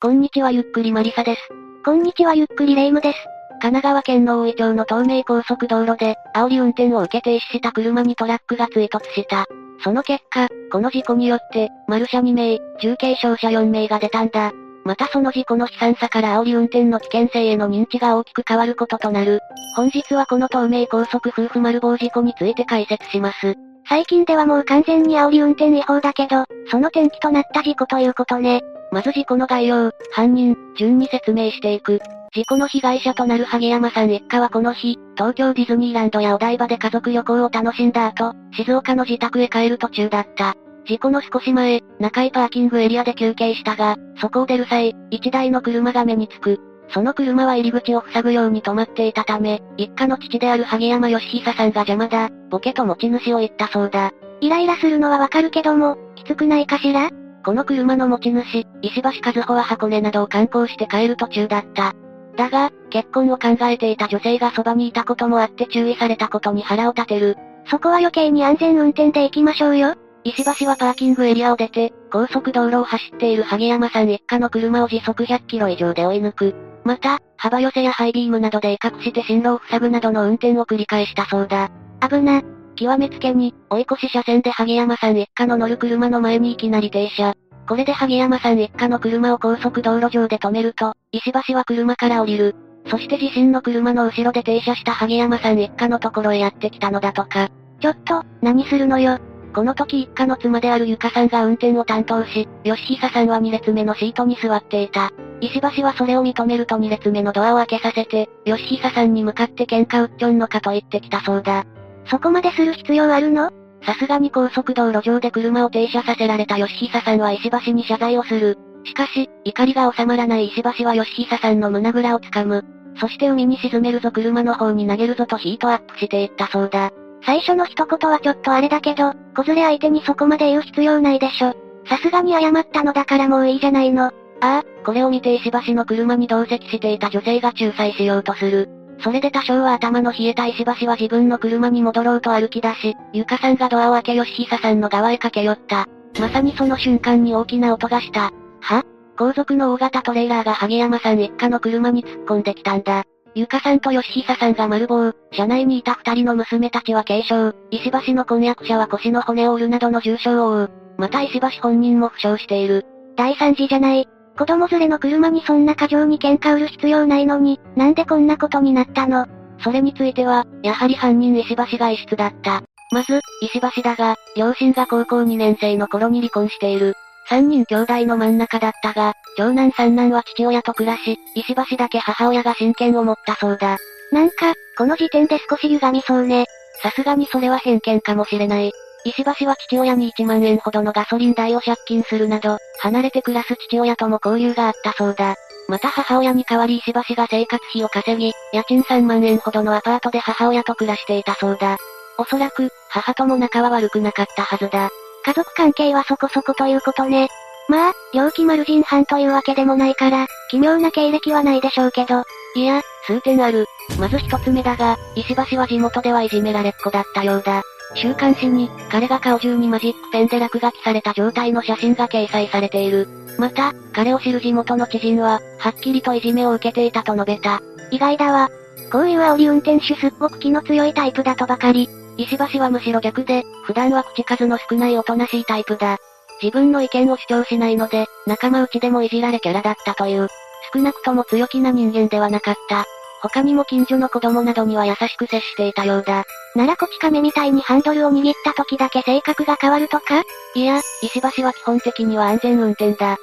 こんにちはゆっくりマリサです。こんにちはゆっくりレイムです。神奈川県の大井町の東名高速道路で、煽り運転を受け停止した車にトラックが追突した。その結果、この事故によって、マルシャ2名、重軽傷者4名が出たんだ。またその事故の悲惨さから煽り運転の危険性への認知が大きく変わることとなる。本日はこの東名高速夫婦丸棒事故について解説します。最近ではもう完全に煽り運転違法だけど、その転機となった事故ということね。まず事故の概要、犯人、順に説明していく。事故の被害者となる萩山さん一家はこの日、東京ディズニーランドやお台場で家族旅行を楽しんだ後、静岡の自宅へ帰る途中だった。事故の少し前、中井パーキングエリアで休憩したが、そこを出る際、一台の車が目につく。その車は入り口を塞ぐように止まっていたため、一家の父である萩山義久さんが邪魔だ、ボケと持ち主を言ったそうだ。イライラするのはわかるけども、きつくないかしら？この車の持ち主、石橋和穂は箱根などを観光して帰る途中だった。だが、結婚を考えていた女性がそばにいたこともあって注意されたことに腹を立てる。そこは余計に安全運転で行きましょうよ。石橋はパーキングエリアを出て、高速道路を走っている萩山さん一家の車を時速100キロ以上で追い抜く。また、幅寄せやハイビームなどで威嚇して進路を塞ぐなどの運転を繰り返したそうだ。危な。極めつけに、追い越し車線で萩山さん一家の乗る車の前にいきなり停車。これで萩山さん一家の車を高速道路上で止めると、石橋は車から降りる。そして自身の車の後ろで停車した萩山さん一家のところへやってきたのだとか。ちょっと、何するのよ。この時一家の妻であるゆかさんが運転を担当し、吉久さんは2列目のシートに座っていた。石橋はそれを認めると2列目のドアを開けさせて、吉久さんに向かって喧嘩売っちょんのかと言ってきたそうだ。そこまでする必要あるの？さすがに高速道路上で車を停車させられた吉久さんは石橋に謝罪をする。しかし、怒りが収まらない石橋は吉久さんの胸ぐらをつかむ。そして海に沈めるぞ車の方に投げるぞとヒートアップしていったそうだ。最初の一言はちょっとあれだけど、小連れ相手にそこまで言う必要ないでしょ。さすがに謝ったのだからもういいじゃないの。ああ、これを見て石橋の車に同席していた女性が仲裁しようとする。それで多少は頭の冷えた石橋は自分の車に戻ろうと歩き出し、ゆかさんがドアを開け吉久さんの側へ駆け寄った。まさにその瞬間に大きな音がした。は？後続の大型トレーラーが萩山さん一家の車に突っ込んできたんだ。ゆかさんと吉久さんが丸棒、車内にいた二人の娘たちは軽傷、石橋の婚約者は腰の骨を折るなどの重傷を負う。また石橋本人も負傷している。大惨事じゃない。子供連れの車にそんな過剰に喧嘩売る必要ないのに、なんでこんなことになったの？それについては、やはり犯人石橋が異質だった。まず、石橋だが、両親が高校2年生の頃に離婚している。三人兄弟の真ん中だったが、長男三男は父親と暮らし、石橋だけ母親が親権を持ったそうだ。なんか、この時点で少し歪みそうね。さすがにそれは偏見かもしれない。石橋は父親に1万円ほどのガソリン代を借金するなど、離れて暮らす父親とも交流があったそうだ。また母親に代わり石橋が生活費を稼ぎ、家賃3万円ほどのアパートで母親と暮らしていたそうだ。おそらく、母とも仲は悪くなかったはずだ。家族関係はそこそこということね。まあ、猟奇丸人犯というわけでもないから、奇妙な経歴はないでしょうけど。いや、数点ある。まず一つ目だが、石橋は地元ではいじめられっ子だったようだ。週刊誌に、彼が顔中にマジックペンで落書きされた状態の写真が掲載されている。また、彼を知る地元の知人は、はっきりといじめを受けていたと述べた。意外だわ。こういう煽り運転手すっごく気の強いタイプだとばかり。石橋はむしろ逆で、普段は口数の少ないおとなしいタイプだ。自分の意見を主張しないので、仲間内でもいじられキャラだったという。少なくとも強気な人間ではなかった。他にも近所の子供などには優しく接していたようだ。ならこち亀みたいにハンドルを握った時だけ性格が変わるとか？いや、石橋は基本的には安全運転だ。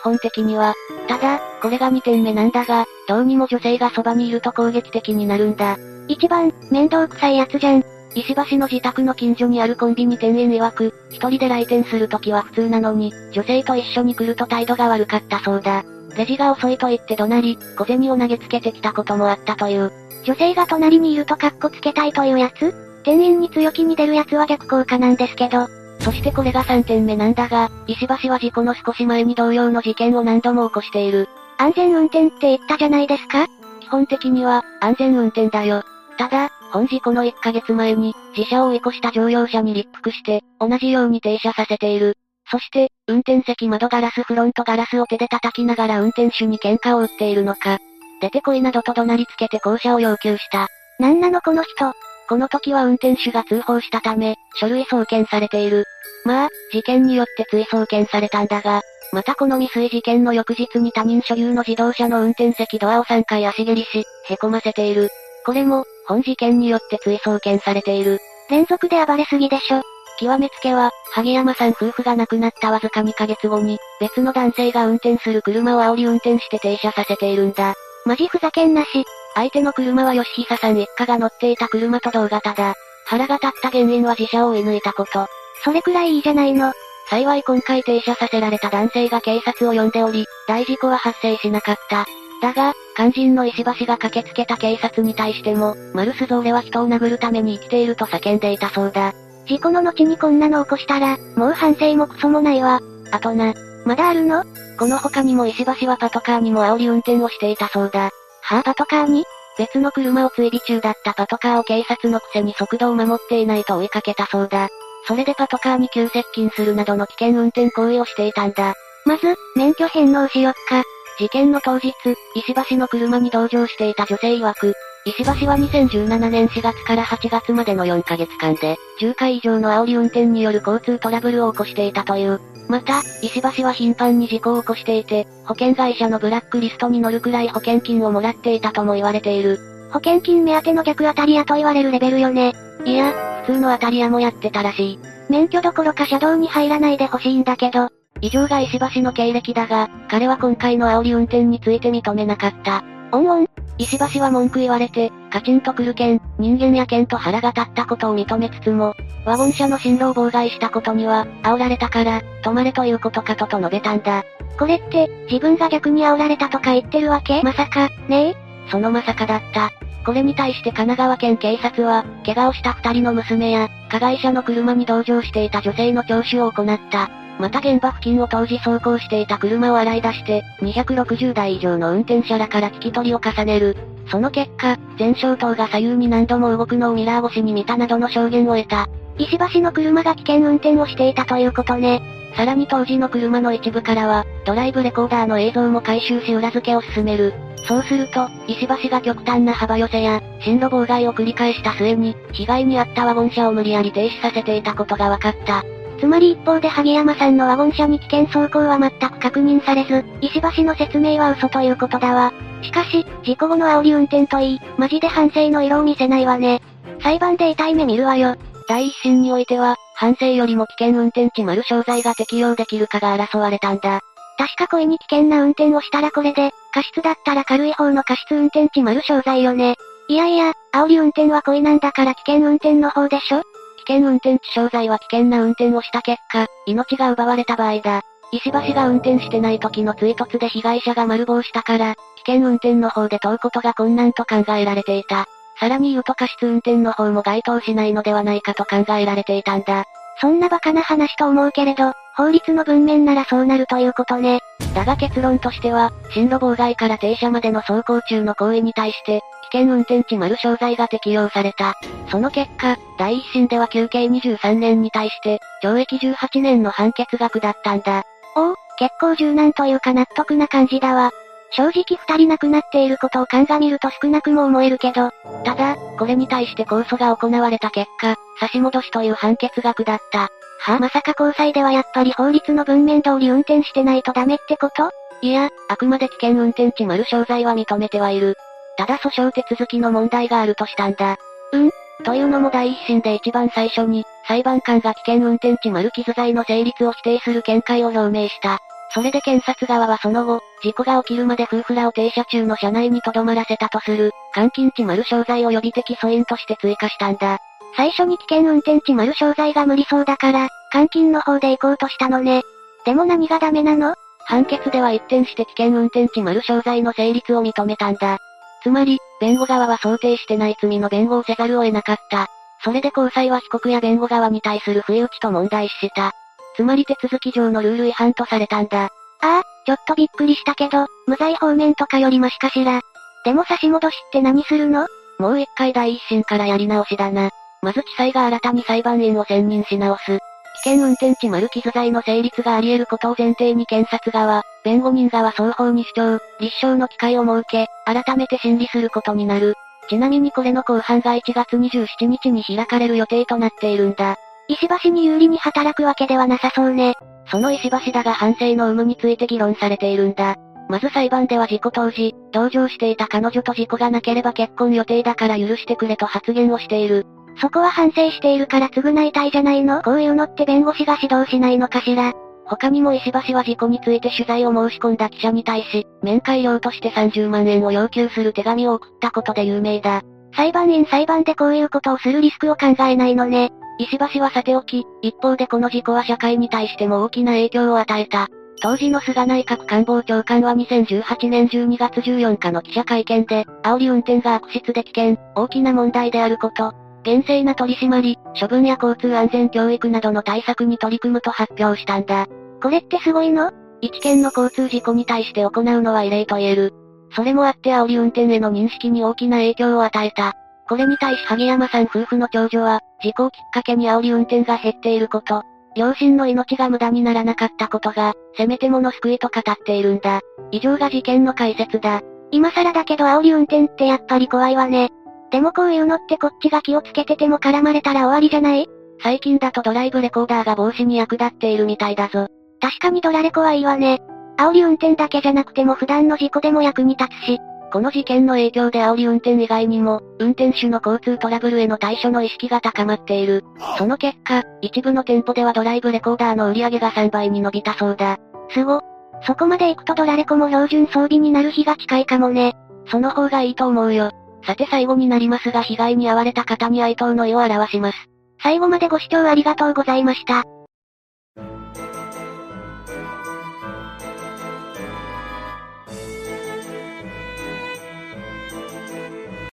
基本的には。ただ、これが2点目なんだが、どうにも女性がそばにいると攻撃的になるんだ。一番、面倒くさいやつじゃん。石橋の自宅の近所にあるコンビニ店員曰く、一人で来店するときは普通なのに、女性と一緒に来ると態度が悪かったそうだ。レジが遅いと言って怒鳴り、小銭を投げつけてきたこともあったという。女性が隣にいるとカッコつけたいというやつ？店員に強気に出るやつは逆効果なんですけど。そしてこれが3点目なんだが、石橋は事故の少し前に同様の事件を何度も起こしている。安全運転って言ったじゃないですか？基本的には、安全運転だよ。ただ、本事故の1ヶ月前に、自車を追い越した乗用車に立腹して、同じように停車させている。そして、運転席窓ガラスフロントガラスを手で叩きながら運転手に喧嘩を売っているのか。出てこいなどと怒鳴りつけて降車を要求した。なんなのこの人。この時は運転手が通報したため、書類送検されている。まあ、事件によって追送検されたんだが、またこの未遂事件の翌日に他人所有の自動車の運転席ドアを3回足蹴りし、凹ませている。これも、本事件によって追送検されている。連続で暴れすぎでしょ。極めつけは、萩山さん夫婦が亡くなったわずか2ヶ月後に、別の男性が運転する車を煽り運転して停車させているんだ。マジふざけんなし。相手の車は吉久さん一家が乗っていた車と同型だ。腹が立った原因は自車を追い抜いたこと。それくらいいいじゃないの。幸い今回停車させられた男性が警察を呼んでおり、大事故は発生しなかった。だが、肝心の石橋が駆けつけた警察に対しても、マルスゾーレは人を殴るために生きていると叫んでいたそうだ。事故の後にこんなの起こしたら、もう反省もクソもないわ。あとな。まだあるの？この他にも石橋はパトカーにも煽り運転をしていたそうだ。はあ、パトカーに？別の車を追尾中だったパトカーを警察のくせに速度を守っていないと追いかけたそうだ。それでパトカーに急接近するなどの危険運転行為をしていたんだ。まず、免許返納しよっか。事件の当日、石橋の車に同乗していた女性曰く、石橋は2017年4月から8月までの4ヶ月間で、10回以上の煽り運転による交通トラブルを起こしていたという。また、石橋は頻繁に事故を起こしていて、保険会社のブラックリストに乗るくらい保険金をもらっていたとも言われている。保険金目当ての逆当たり屋と言われるレベルよね。いや、普通の当たり屋もやってたらしい。免許どころか車道に入らないでほしいんだけど。以上が石橋の経歴だが、彼は今回の煽り運転について認めなかった。おんおん。石橋は文句言われて、カチンとくるけん、人間やけんと腹が立ったことを認めつつも、ワゴン車の進路を妨害したことには、煽られたから、止まれということかとと述べたんだ。これって、自分が逆に煽られたとか言ってるわけ？まさか、ねえ？そのまさかだった。これに対して神奈川県警察は、怪我をした二人の娘や、加害者の車に同乗していた女性の聴取を行った。また現場付近を当時走行していた車を洗い出して、260台以上の運転者らから聞き取りを重ねる。その結果、前照灯が左右に何度も動くのをミラー越しに見たなどの証言を得た。石橋の車が危険運転をしていたということね。さらに当時の車の一部からは、ドライブレコーダーの映像も回収し裏付けを進める。そうすると、石橋が極端な幅寄せや、進路妨害を繰り返した末に、被害に遭ったワゴン車を無理やり停止させていたことが分かった。つまり一方で萩山さんのワゴン車に危険走行は全く確認されず、石橋の説明は嘘ということだわ。しかし、事故後の煽り運転といい、マジで反省の色を見せないわね。裁判で痛い目見るわよ。第一審においては、反省よりも危険運転致丸傷罪が適用できるかが争われたんだ。確か故意に危険な運転をしたらこれで、過失だったら軽い方の過失運転致丸傷罪よね。いやいや、煽り運転は故意なんだから危険運転の方でしょ危険運転致傷罪は危険な運転をした結果、命が奪われた場合だ。石橋が運転してない時の追突で被害者が丸棒したから、危険運転の方で問うことが困難と考えられていた。さらに言うと過失運転の方も該当しないのではないかと考えられていたんだ。そんなバカな話と思うけれど、法律の文面ならそうなるということね。だが結論としては、進路妨害から停車までの走行中の行為に対して、危険運転致丸傷罪が適用された。その結果、第一審では休刑23年に対して、懲役18年の判決が下ったんだ。おお、結構柔軟というか納得な感じだわ。正直二人亡くなっていることを鑑みると少なくも思えるけど、ただ、これに対して控訴が行われた結果、差し戻しという判決が下った。はまさか交際ではやっぱり法律の文面通り運転してないとダメってこと？いや、あくまで危険運転致丸傷罪は認めてはいる。ただ訴訟手続きの問題があるとしたんだ。うんというのも第一審で一番最初に、裁判官が危険運転致丸傷罪の成立を否定する見解を表明した。それで検察側はその後、事故が起きるまで夫婦らを停車中の車内に留まらせたとする、監禁致丸傷罪を予備的素因として追加したんだ。最初に危険運転致丸傷罪が無理そうだから、監禁の方で行こうとしたのね。でも何がダメなの？判決では一転して危険運転致丸傷罪の成立を認めたんだ。つまり、弁護側は想定してない罪の弁護をせざるを得なかった。それで高裁は被告や弁護側に対する不意打ちと問題視した。つまり手続き上のルール違反とされたんだ。ああ、ちょっとびっくりしたけど、無罪方面とかよりマシかしら。でも差し戻しって何するの？もう一回第一審からやり直しだな。まず地裁が新たに裁判員を選任し直す。危険運転致丸傷罪の成立があり得ることを前提に検察側、弁護人側双方に主張、立証の機会を設け、改めて審理することになる。ちなみにこれの公判が1月27日に開かれる予定となっているんだ。石橋に有利に働くわけではなさそうね。その石橋だが反省の有無について議論されているんだ。まず裁判では事故当時、同乗していた彼女と事故がなければ結婚予定だから許してくれと発言をしている。そこは反省しているから償いたいじゃないの？こういうのって弁護士が指導しないのかしら？他にも石橋は事故について取材を申し込んだ記者に対し、面会料として30万円を要求する手紙を送ったことで有名だ。裁判員裁判でこういうことをするリスクを考えないのね。石橋はさておき、一方でこの事故は社会に対しても大きな影響を与えた。当時の菅内閣官房長官は2018年12月14日の記者会見で、煽り運転が悪質で危険、大きな問題であること、厳正な取り締まり、処分や交通安全教育などの対策に取り組むと発表したんだ。これってすごいの？一件の交通事故に対して行うのは異例と言える。それもあって煽り運転への認識に大きな影響を与えた。これに対し萩山さん夫婦の長女は、事故をきっかけに煽り運転が減っていること、両親の命が無駄にならなかったことが、せめてもの救いと語っているんだ。以上が事件の解説だ。今更だけど煽り運転ってやっぱり怖いわね。でもこういうのってこっちが気をつけてても絡まれたら終わりじゃない？最近だとドライブレコーダーが防止に役立っているみたいだぞ。確かにドラレコはいいわね。煽り運転だけじゃなくても普段の事故でも役に立つし、この事件の影響で煽り運転以外にも、運転手の交通トラブルへの対処の意識が高まっている。その結果、一部の店舗ではドライブレコーダーの売り上げが3倍に伸びたそうだ。すご。そこまで行くとドラレコも標準装備になる日が近いかもね。その方がいいと思うよ。さて最後になりますが被害に遭われた方に哀悼の意を表します。最後までご視聴ありがとうございました。